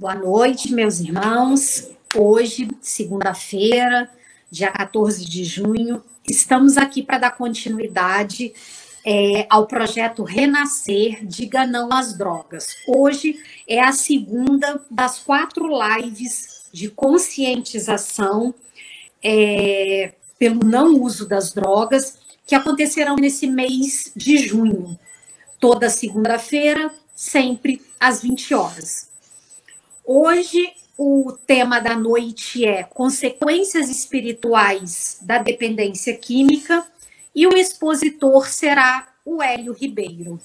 Boa noite, meus irmãos. Hoje, segunda-feira, dia 14 de junho, estamos aqui para dar continuidade é, ao projeto Renascer Diga Não às Drogas. Hoje é a segunda das quatro lives de conscientização é, pelo não uso das drogas que acontecerão nesse mês de junho. Toda segunda-feira, sempre às 20 horas. Hoje, o tema da noite é consequências espirituais da dependência química e o expositor será o Hélio Ribeiro.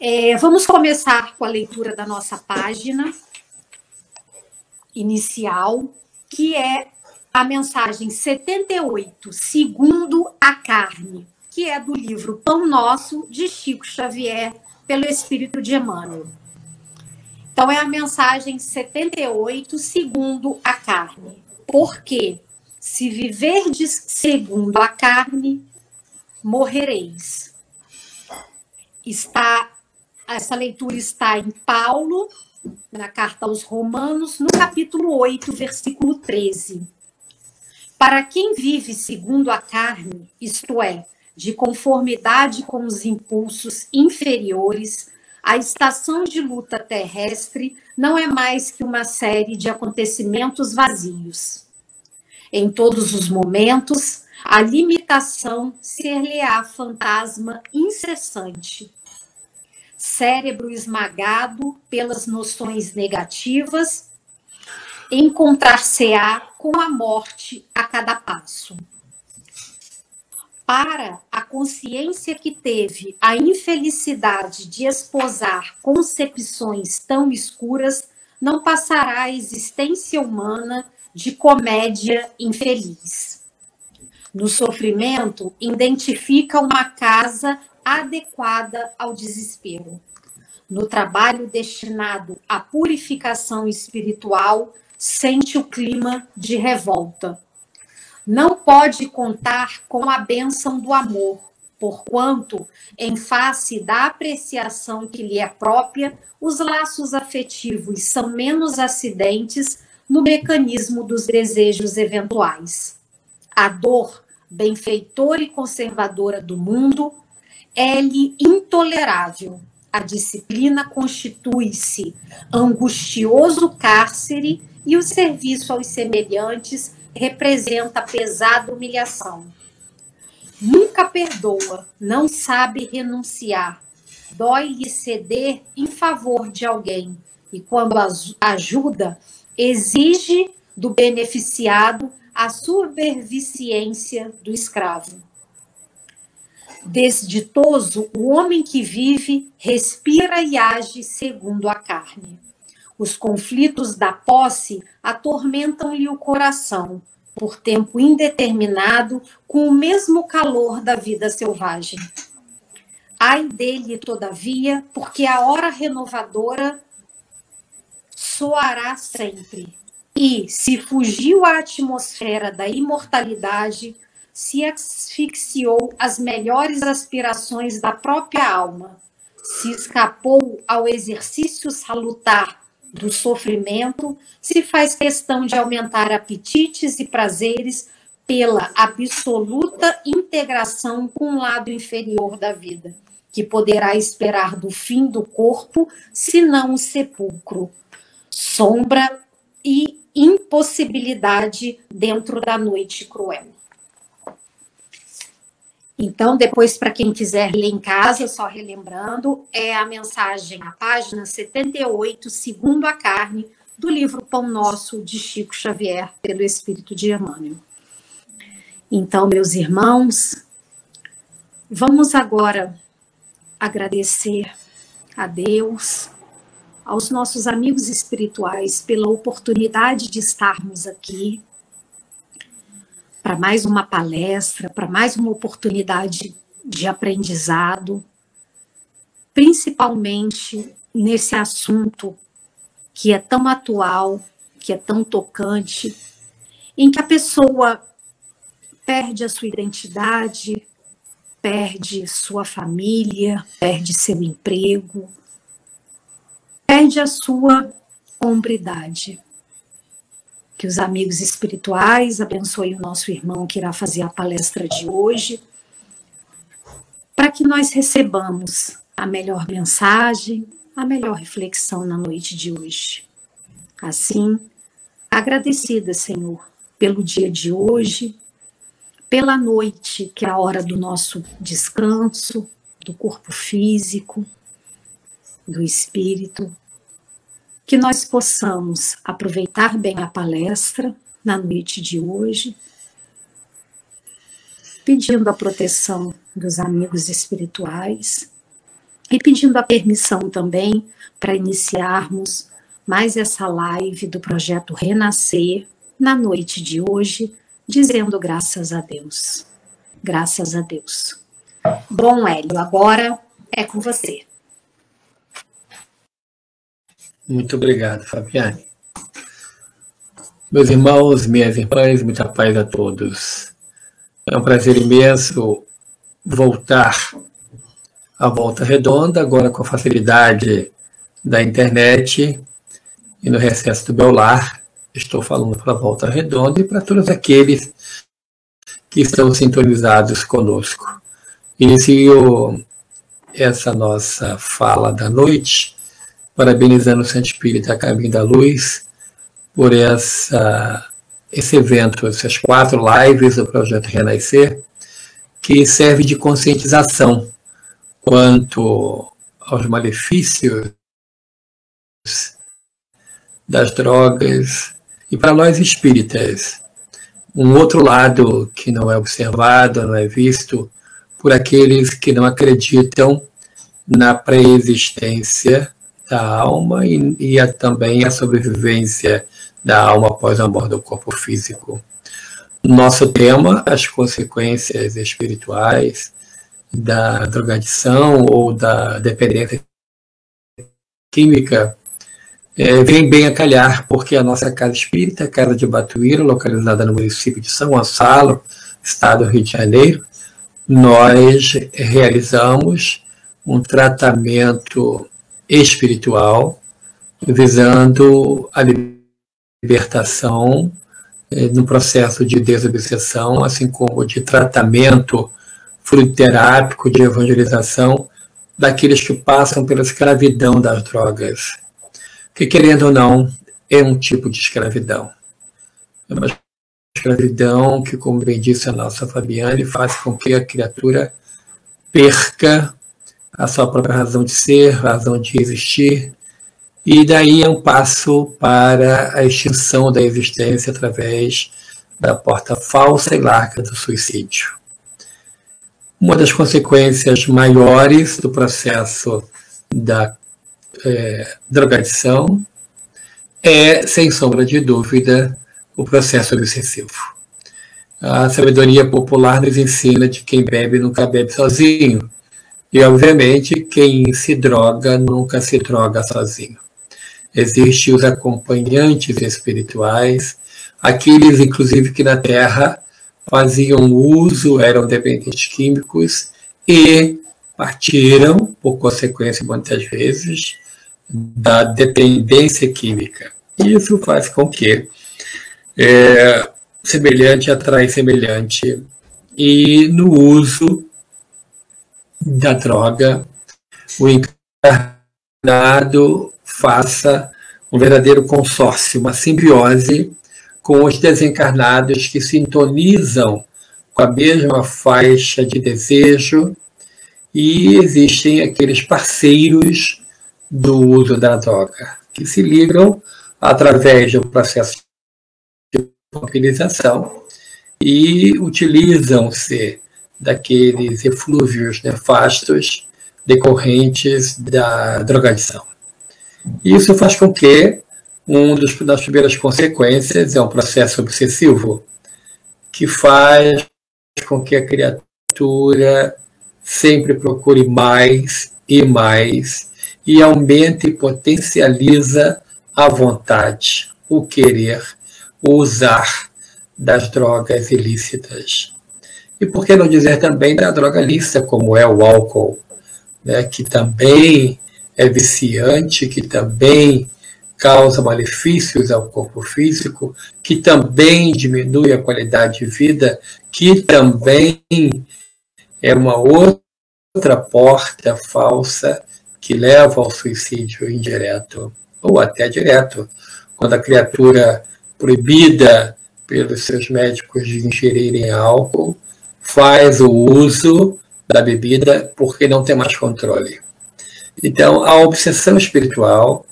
É, vamos começar com a leitura da nossa página inicial, que é a mensagem 78, segundo a carne, que é do livro Pão Nosso, de Chico Xavier, pelo Espírito de Emmanuel. Então, é a mensagem 78, segundo a carne. Porque se viverdes segundo a carne, morrereis. Está essa leitura está em Paulo, na carta aos Romanos, no capítulo 8, versículo 13. Para quem vive segundo a carne, isto é, de conformidade com os impulsos inferiores, a estação de luta terrestre não é mais que uma série de acontecimentos vazios. Em todos os momentos, a limitação ser-lhe-á fantasma incessante. Cérebro esmagado pelas noções negativas, encontrar-se-á com a morte a cada passo para a consciência que teve a infelicidade de esposar concepções tão escuras, não passará a existência humana de comédia infeliz. No sofrimento, identifica uma casa adequada ao desespero. No trabalho destinado à purificação espiritual, sente o clima de revolta não pode contar com a bênção do amor, porquanto, em face da apreciação que lhe é própria, os laços afetivos são menos acidentes no mecanismo dos desejos eventuais. A dor, benfeitora e conservadora do mundo, é-lhe intolerável. A disciplina constitui-se angustioso cárcere e o serviço aos semelhantes representa pesada humilhação. Nunca perdoa, não sabe renunciar, dói-lhe ceder em favor de alguém, e quando ajuda, exige do beneficiado a superviciência do escravo. Desditoso, o homem que vive, respira e age segundo a carne. Os conflitos da posse atormentam-lhe o coração, por tempo indeterminado, com o mesmo calor da vida selvagem. Ai dele, todavia, porque a hora renovadora soará sempre. E, se fugiu à atmosfera da imortalidade, se asfixiou as melhores aspirações da própria alma, se escapou ao exercício salutar do sofrimento, se faz questão de aumentar apetites e prazeres pela absoluta integração com o lado inferior da vida, que poderá esperar do fim do corpo, se não o sepulcro, sombra e impossibilidade dentro da noite cruel. Então, depois, para quem quiser ler em casa, só relembrando, é a mensagem, a página 78, segundo a carne, do livro Pão Nosso, de Chico Xavier, pelo Espírito de Emmanuel. Então, meus irmãos, vamos agora agradecer a Deus, aos nossos amigos espirituais, pela oportunidade de estarmos aqui para mais uma palestra, para mais uma oportunidade de aprendizado, principalmente nesse assunto que é tão atual, que é tão tocante, em que a pessoa perde a sua identidade, perde sua família, perde seu emprego, perde a sua hombridade. Que os amigos espirituais abençoem o nosso irmão que irá fazer a palestra de hoje, para que nós recebamos a melhor mensagem, a melhor reflexão na noite de hoje. Assim, agradecida, Senhor, pelo dia de hoje, pela noite, que é a hora do nosso descanso, do corpo físico, do espírito, que nós possamos aproveitar bem a palestra na noite de hoje, pedindo a proteção dos amigos espirituais e pedindo a permissão também para iniciarmos mais essa live do projeto Renascer na noite de hoje, dizendo graças a Deus. Graças a Deus. Bom, Hélio, agora é com você. Muito obrigado, Fabiane. Meus irmãos, minhas irmãs, muita paz a todos. É um prazer imenso voltar à volta redonda, agora com a facilidade da internet e no recesso do meu lar. Estou falando para a volta redonda e para todos aqueles que estão sintonizados conosco. Inicio essa nossa fala da noite parabenizando o Santo Espírito a Caminho da Luz por essa, esse evento, essas quatro lives do Projeto Renascer, que serve de conscientização quanto aos malefícios das drogas e para nós espíritas. Um outro lado que não é observado, não é visto por aqueles que não acreditam na pré-existência da alma e, e a, também a sobrevivência da alma após a morte do corpo físico. Nosso tema, as consequências espirituais da drogadição ou da dependência química, é, vem bem a calhar, porque a nossa casa espírita, Casa de Batuíra, localizada no município de São Gonçalo, estado do Rio de Janeiro, nós realizamos um tratamento espiritual, visando a libertação eh, no processo de desobsessão, assim como de tratamento fruterápico, de evangelização daqueles que passam pela escravidão das drogas, que querendo ou não é um tipo de escravidão. É uma escravidão que, como bem disse a nossa Fabiane, faz com que a criatura perca a sua própria razão de ser, razão de existir, e daí é um passo para a extinção da existência através da porta falsa e larga do suicídio. Uma das consequências maiores do processo da é, drogadição é, sem sombra de dúvida, o processo obsessivo. A sabedoria popular nos ensina de quem bebe nunca bebe sozinho, e, obviamente, quem se droga nunca se droga sozinho. Existem os acompanhantes espirituais, aqueles, inclusive, que na Terra faziam uso, eram dependentes químicos e partiram, por consequência, muitas vezes, da dependência química. Isso faz com que é, semelhante atrai semelhante e no uso da droga, o encarnado faça um verdadeiro consórcio, uma simbiose com os desencarnados que sintonizam com a mesma faixa de desejo e existem aqueles parceiros do uso da droga que se ligam através do processo de mobilização e utilizam-se daqueles eflúvios nefastos decorrentes da drogadição. Isso faz com que um dos, das primeiras consequências é um processo obsessivo que faz com que a criatura sempre procure mais e mais e aumente e potencializa a vontade, o querer, o usar das drogas ilícitas. E por que não dizer também da droga lícita, como é o álcool, né, que também é viciante, que também causa malefícios ao corpo físico, que também diminui a qualidade de vida, que também é uma outra porta falsa que leva ao suicídio indireto ou até direto, quando a criatura proibida pelos seus médicos de ingerirem álcool faz o uso da bebida porque não tem mais controle. Então, a obsessão espiritual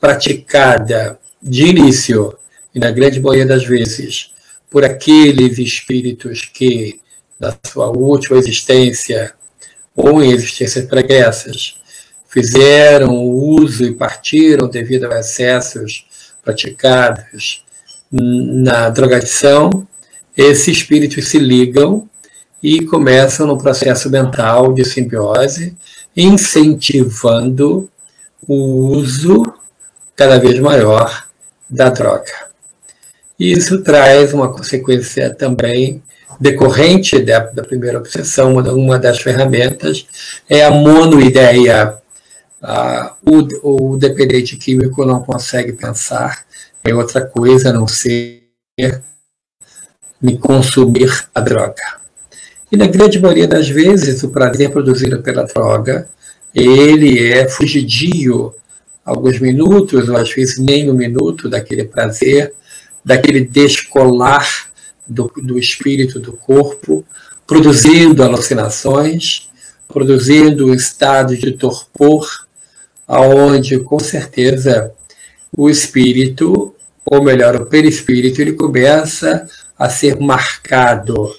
praticada de início, e na grande maioria das vezes, por aqueles espíritos que, na sua última existência ou em existências pregressas, fizeram uso e partiram devido a excessos praticados na drogadição, esses espíritos se ligam e começam no processo mental de simbiose, incentivando o uso cada vez maior da droga. Isso traz uma consequência também decorrente da, da primeira obsessão, uma, uma, das ferramentas é a monoideia. Ah, o, o dependente químico não consegue pensar em outra coisa a não ser me consumir a droga. E na grande maioria das vezes, o prazer produzido pela droga, ele é fugidio alguns minutos, ou às vezes nem um minuto daquele prazer, daquele descolar do, do espírito do corpo, produzindo alucinações, produzindo um estado de torpor, aonde com certeza o espírito, ou melhor, o perispírito, ele começa a ser marcado,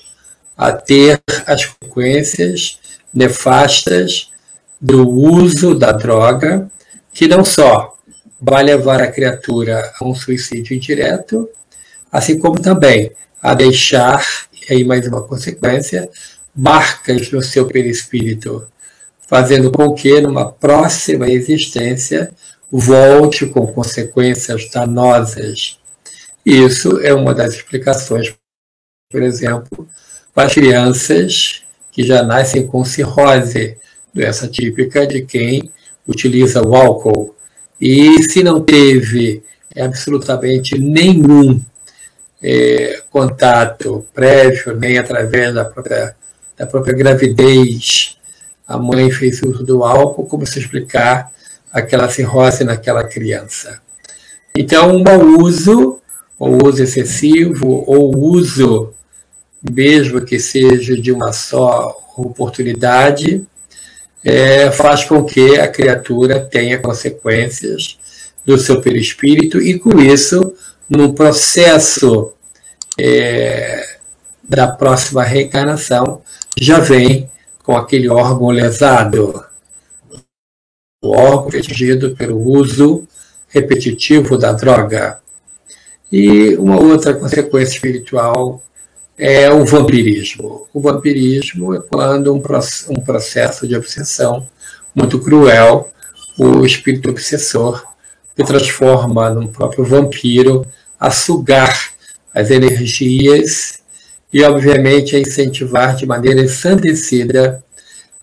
a ter as consequências nefastas do uso da droga, que não só vai levar a criatura a um suicídio indireto, assim como também a deixar, e aí mais uma consequência, marcas no seu perispírito, fazendo com que numa próxima existência volte com consequências danosas. Isso é uma das explicações, por exemplo, para crianças que já nascem com cirrose, doença típica de quem utiliza o álcool. E se não teve absolutamente nenhum é, contato prévio, nem através da própria, da própria gravidez, a mãe fez uso do álcool, como se explicar aquela cirrose naquela criança. Então, um mau uso, ou uso excessivo, ou uso, mesmo que seja de uma só oportunidade, é, faz com que a criatura tenha consequências do seu perispírito e, com isso, no processo é, da próxima reencarnação, já vem com aquele órgão lesado, o órgão atingido pelo uso repetitivo da droga. E uma outra consequência espiritual é o vampirismo. O vampirismo é quando um, um processo de obsessão muito cruel, o espírito obsessor se transforma num próprio vampiro a sugar as energias e, obviamente, a incentivar de maneira ensandecida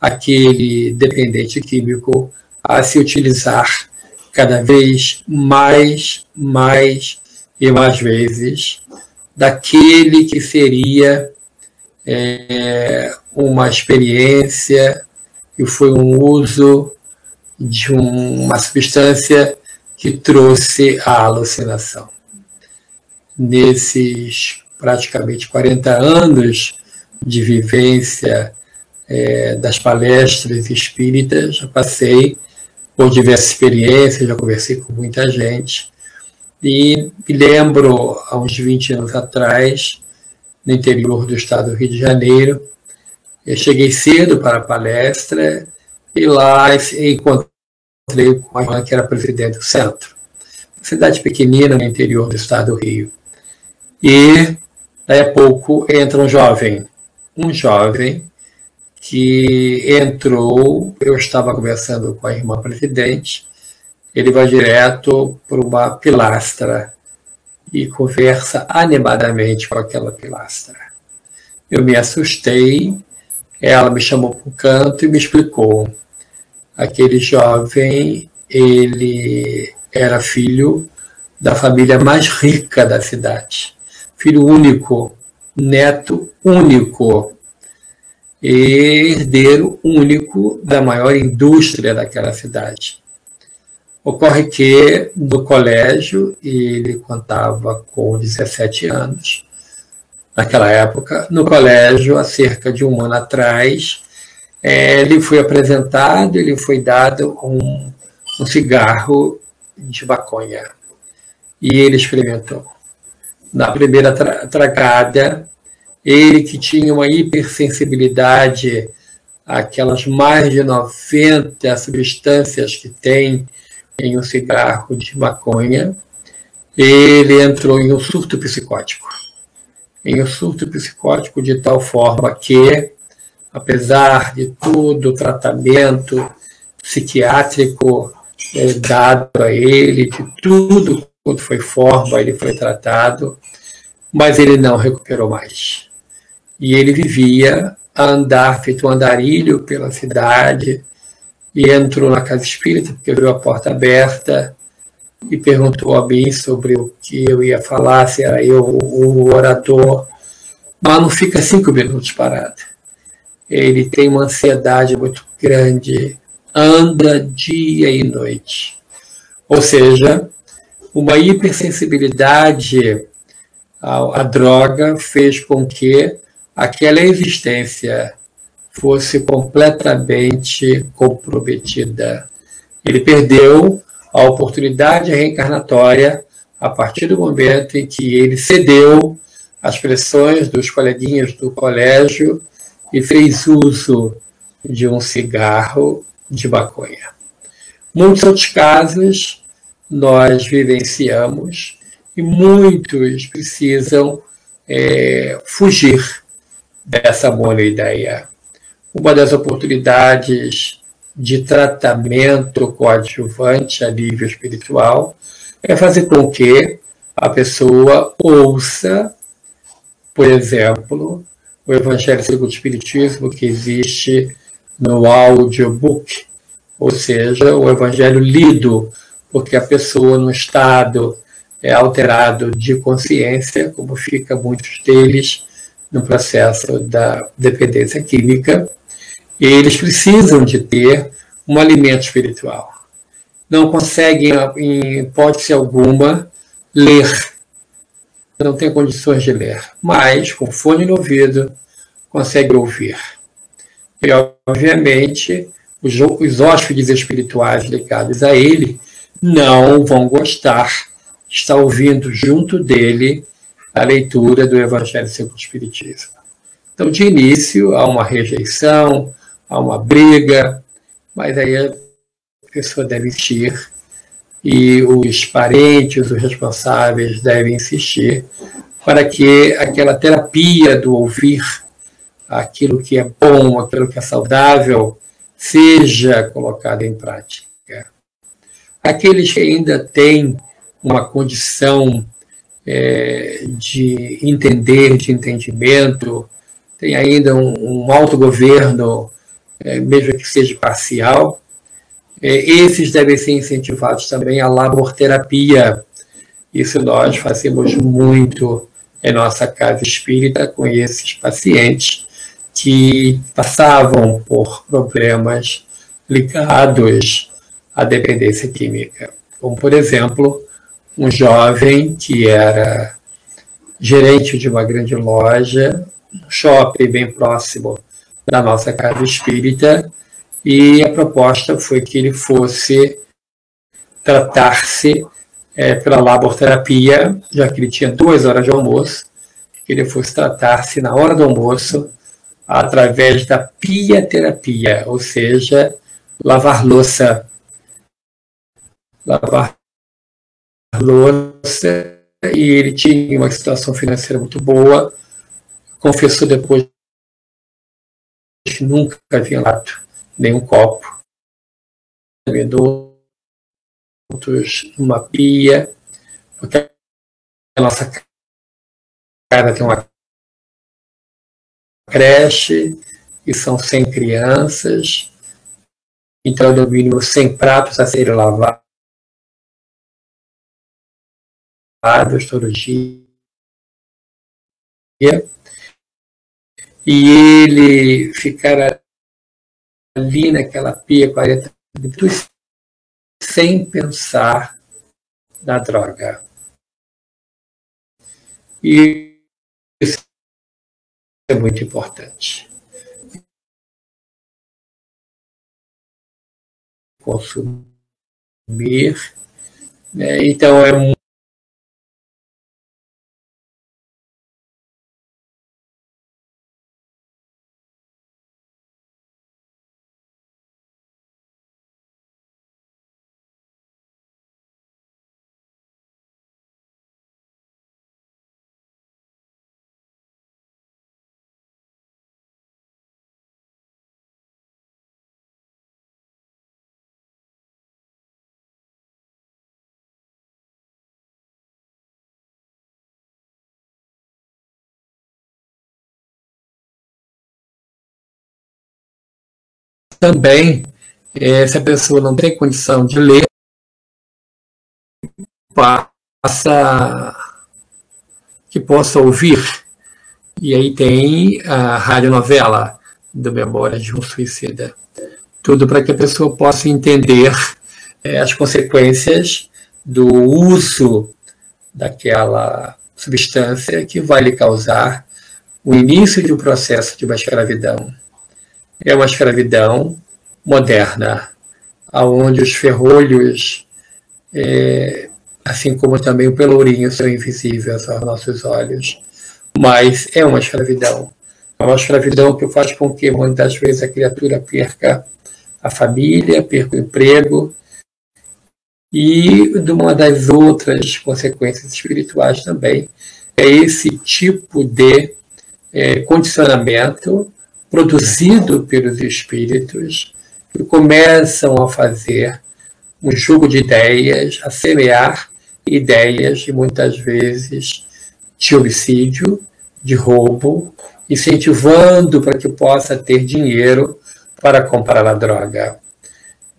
aquele dependente químico a se utilizar cada vez mais, mais e mais vezes daquele que seria é, uma experiência e foi um uso de uma substância que trouxe a alucinação. Nesses praticamente 40 anos de vivência é, das palestras espíritas, já passei por diversas experiências, já conversei com muita gente, e me lembro, há uns 20 anos atrás, no interior do estado do Rio de Janeiro, eu cheguei cedo para a palestra e lá encontrei com a irmã que era presidente do centro. Uma cidade pequenina no interior do estado do Rio. E, daí a pouco, entra um jovem. Um jovem que entrou, eu estava conversando com a irmã presidente, ele vai direto para uma pilastra e conversa animadamente com aquela pilastra. Eu me assustei, ela me chamou para o canto e me explicou. Aquele jovem, ele era filho da família mais rica da cidade. Filho único, neto único e herdeiro único da maior indústria daquela cidade. Ocorre que no colégio, ele contava com 17 anos, naquela época, no colégio, há cerca de um ano atrás, é, ele foi apresentado, ele foi dado um, um cigarro de maconha. E ele experimentou. Na primeira tra tragada, ele que tinha uma hipersensibilidade àquelas mais de 90 substâncias que tem em um cigarro de maconha, ele entrou em um surto psicótico. Em um surto psicótico de tal forma que, apesar de todo o tratamento psiquiátrico é, dado a ele, de tudo quanto foi forma, ele foi tratado, mas ele não recuperou mais. E ele vivia a andar, feito um andarilho pela cidade, e entrou na casa espírita, porque viu a porta aberta, e perguntou a mim sobre o que eu ia falar, se era eu o orador. Mas não fica cinco minutos parado. Ele tem uma ansiedade muito grande, anda dia e noite. Ou seja, uma hipersensibilidade à, à droga fez com que aquela existência fosse completamente comprometida. Ele perdeu a oportunidade reencarnatória a partir do momento em que ele cedeu às pressões dos coleguinhas do colégio e fez uso de um cigarro de maconha. Muitos outros casos nós vivenciamos e muitos precisam é, fugir dessa boa ideia. Uma das oportunidades de tratamento coadjuvante, alívio espiritual, é fazer com que a pessoa ouça, por exemplo, o Evangelho segundo o Espiritismo que existe no audiobook, ou seja, o Evangelho lido, porque a pessoa no estado é alterado de consciência, como fica muitos deles no processo da dependência química, eles precisam de ter um alimento espiritual. Não conseguem, em hipótese alguma, ler. Não tem condições de ler. Mas, com fone no ouvido, consegue ouvir. E, obviamente, os, os hóspedes espirituais ligados a ele não vão gostar de estar ouvindo junto dele a leitura do Evangelho segundo o Espiritismo. Então, de início, há uma rejeição, há uma briga, mas aí a pessoa deve insistir e os parentes, os responsáveis devem insistir para que aquela terapia do ouvir aquilo que é bom, aquilo que é saudável, seja colocada em prática. Aqueles que ainda têm uma condição é, de entender, de entendimento, tem ainda um, um autogoverno mesmo que seja parcial. É, esses devem ser incentivados também à laborterapia. Isso nós fazemos muito em nossa casa espírita com esses pacientes que passavam por problemas ligados à dependência química. Como, por exemplo, um jovem que era gerente de uma grande loja, um shopping bem próximo da nossa casa espírita e a proposta foi que ele fosse tratar-se é, pela laborterapia, já que ele tinha duas horas de almoço, que ele fosse tratar-se na hora do almoço através da pia-terapia, ou seja, lavar louça. Lavar louça, e ele tinha uma situação financeira muito boa, confessou depois nunca havia dado nenhum copo, outros numa pia, porque a nossa casa tem uma creche e são 100 crianças, então no mínimo 100 pratos a serem lavados, todo dia. E ele ficar ali naquela pia 40 minutos sem pensar na droga. E isso é muito importante. Consumir. Né? Então, é também, é, se a pessoa não tem condição de ler, passa que possa ouvir. E aí tem a radionovela do Memória de um Suicida. Tudo para que a pessoa possa entender é, as consequências do uso daquela substância que vai lhe causar o início de um processo de uma escravidão é uma escravidão moderna, aonde os ferrolhos, é, assim como também o pelourinho, são invisíveis aos nossos olhos. Mas é uma escravidão. É uma escravidão que faz com que muitas vezes a criatura perca a família, perca o emprego. E de uma das outras consequências espirituais também é esse tipo de é, condicionamento produzido pelos espíritos que começam a fazer um jogo de ideias, a semear ideias e muitas vezes de homicídio, de roubo, incentivando para que possa ter dinheiro para comprar a droga.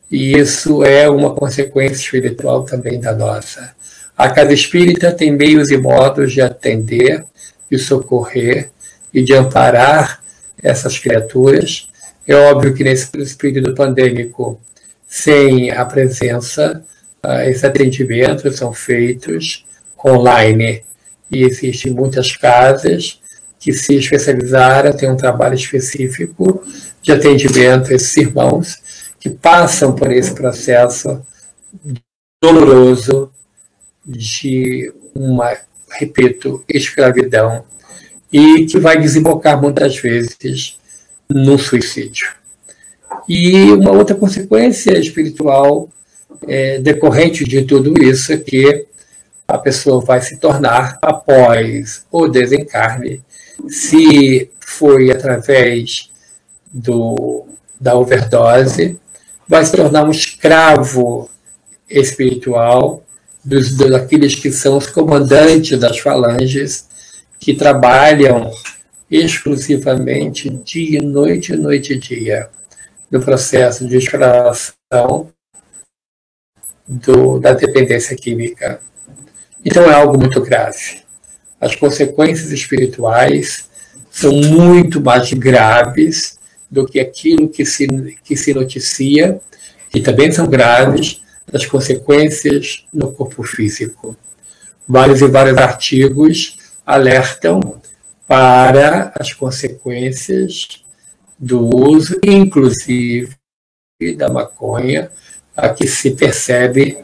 E isso é uma consequência espiritual também da nossa. A casa espírita tem meios e modos de atender, de socorrer e de amparar essas criaturas. É óbvio que nesse período pandêmico, sem a presença, uh, esses atendimentos são feitos online e existem muitas casas que se especializaram, têm um trabalho específico de atendimento a esses irmãos que passam por esse processo doloroso de uma, repito, escravidão e que vai desembocar muitas vezes no suicídio. E uma outra consequência espiritual é, decorrente de tudo isso é que a pessoa vai se tornar, após o desencarne, se foi através do, da overdose, vai se tornar um escravo espiritual dos, daqueles que são os comandantes das falanges que trabalham exclusivamente dia e noite, noite e dia, no processo de exploração do, da dependência química. Então é algo muito grave. As consequências espirituais são muito mais graves do que aquilo que se, que se noticia, que também são graves, das consequências no corpo físico. Vários e vários artigos alertam para as consequências do uso, inclusive da maconha, a que se percebe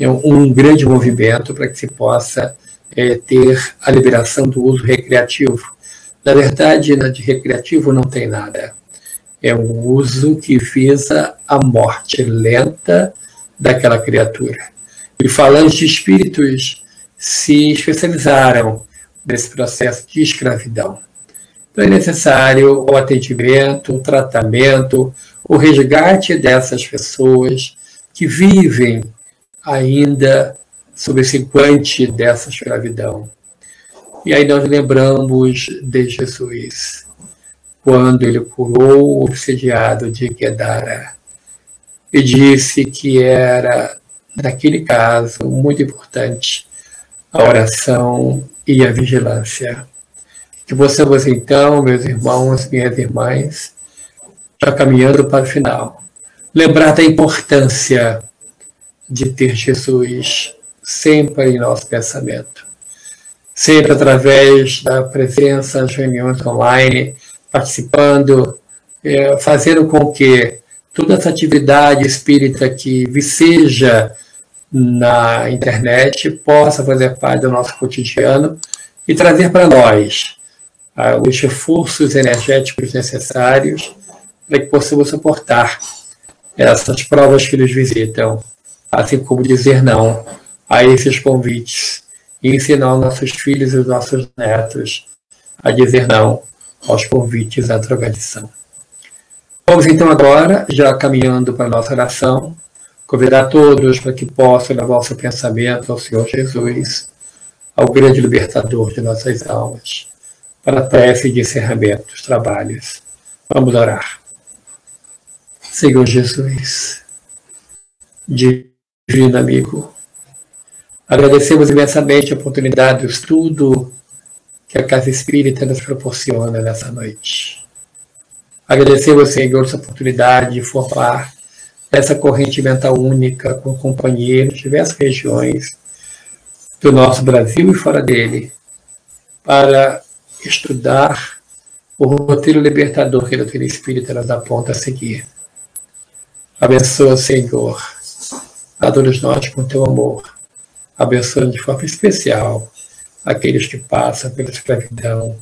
um grande movimento para que se possa é, ter a liberação do uso recreativo. Na verdade, na de recreativo não tem nada. É um uso que visa a morte lenta daquela criatura. E falando de espíritos se especializaram desse processo de escravidão. Então é necessário o atendimento, o tratamento, o resgate dessas pessoas que vivem ainda sob esse guante dessa escravidão. E aí nós lembramos de Jesus, quando ele curou o obsediado de Gedara e disse que era, naquele caso, muito importante a oração e a vigilância. Que possamos então, meus irmãos, minhas irmãs, já caminhando para o final, lembrar da importância de ter Jesus sempre em nosso pensamento. Sempre através da presença nas reuniões online, participando, é, fazendo com que toda essa atividade espírita que viceja na internet possa fazer parte do nosso cotidiano e trazer para nós ah, os reforços energéticos necessários para que possamos suportar essas provas que nos visitam, assim como dizer não a esses convites e ensinar os nossos filhos e os nossos netos a dizer não aos convites à drogadição. Vamos então agora, já caminhando para a nossa oração, convidar todos para que possam levar o seu pensamento ao Senhor Jesus, ao grande libertador de nossas almas, para a prece de encerramento dos trabalhos. Vamos orar. Senhor Jesus, divino amigo, agradecemos imensamente a oportunidade do estudo que a Casa Espírita nos proporciona nessa noite. Agradecemos, Senhor, essa oportunidade de formar essa corrente mental única com companheiros de diversas regiões do nosso Brasil e fora dele, para estudar o roteiro libertador que a doutrina espírita nos aponta a seguir. Abençoa, Senhor, a todos nós com teu amor. Abençoa de forma especial aqueles que passam pela escravidão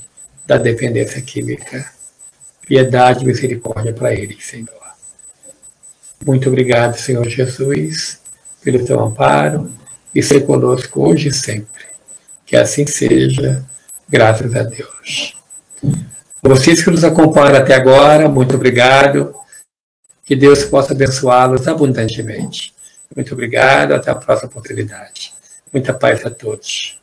da dependência química. Piedade e misericórdia para eles, Senhor. Muito obrigado, Senhor Jesus, pelo teu amparo e ser conosco hoje e sempre. Que assim seja, graças a Deus. Vocês que nos acompanham até agora, muito obrigado. Que Deus possa abençoá-los abundantemente. Muito obrigado, até a próxima oportunidade. Muita paz a todos.